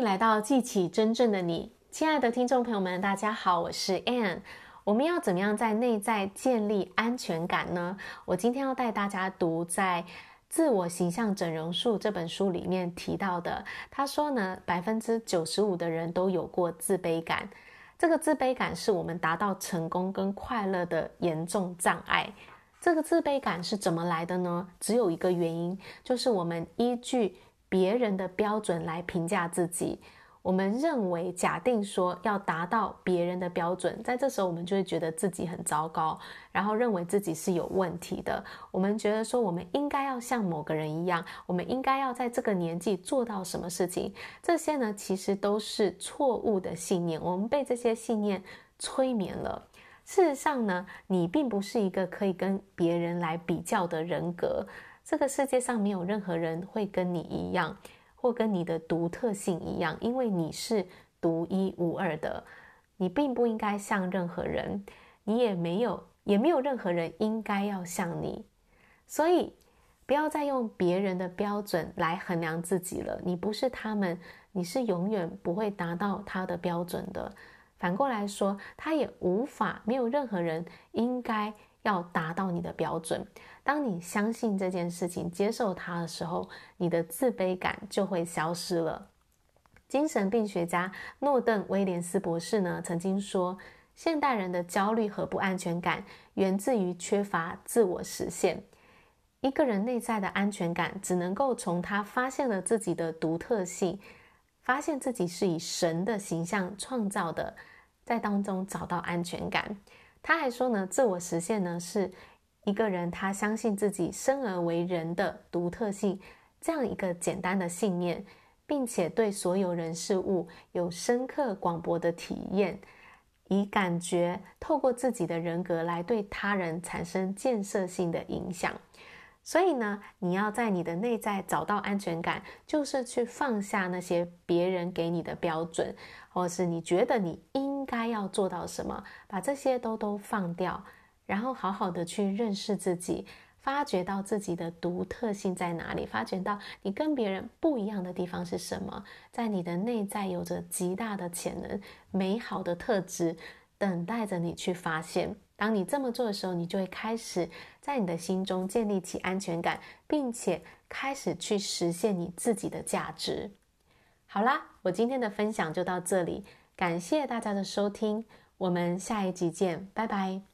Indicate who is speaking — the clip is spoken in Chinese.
Speaker 1: 来到记起真正的你，亲爱的听众朋友们，大家好，我是 Ann。我们要怎么样在内在建立安全感呢？我今天要带大家读在《自我形象整容术》这本书里面提到的。他说呢，百分之九十五的人都有过自卑感。这个自卑感是我们达到成功跟快乐的严重障碍。这个自卑感是怎么来的呢？只有一个原因，就是我们依据别人的标准来评价自己。我们认为，假定说要达到别人的标准，在这时候我们就会觉得自己很糟糕，然后认为自己是有问题的。我们觉得说，我们应该要像某个人一样，我们应该要在这个年纪做到什么事情。这些呢，其实都是错误的信念。我们被这些信念催眠了。事实上呢，你并不是一个可以跟别人来比较的人格。这个世界上没有任何人会跟你一样。或跟你的独特性一样，因为你是独一无二的，你并不应该像任何人，你也没有，也没有任何人应该要像你，所以不要再用别人的标准来衡量自己了。你不是他们，你是永远不会达到他的标准的。反过来说，他也无法，没有任何人应该。要达到你的标准。当你相信这件事情，接受它的时候，你的自卑感就会消失了。精神病学家诺顿·威廉斯博士呢，曾经说，现代人的焦虑和不安全感源自于缺乏自我实现。一个人内在的安全感，只能够从他发现了自己的独特性，发现自己是以神的形象创造的，在当中找到安全感。他还说呢，自我实现呢，是一个人他相信自己生而为人的独特性，这样一个简单的信念，并且对所有人事物有深刻广博的体验，以感觉透过自己的人格来对他人产生建设性的影响。所以呢，你要在你的内在找到安全感，就是去放下那些别人给你的标准，或是你觉得你应。该要做到什么？把这些都都放掉，然后好好的去认识自己，发掘到自己的独特性在哪里，发掘到你跟别人不一样的地方是什么，在你的内在有着极大的潜能、美好的特质，等待着你去发现。当你这么做的时候，你就会开始在你的心中建立起安全感，并且开始去实现你自己的价值。好啦，我今天的分享就到这里。感谢大家的收听，我们下一集见，拜拜。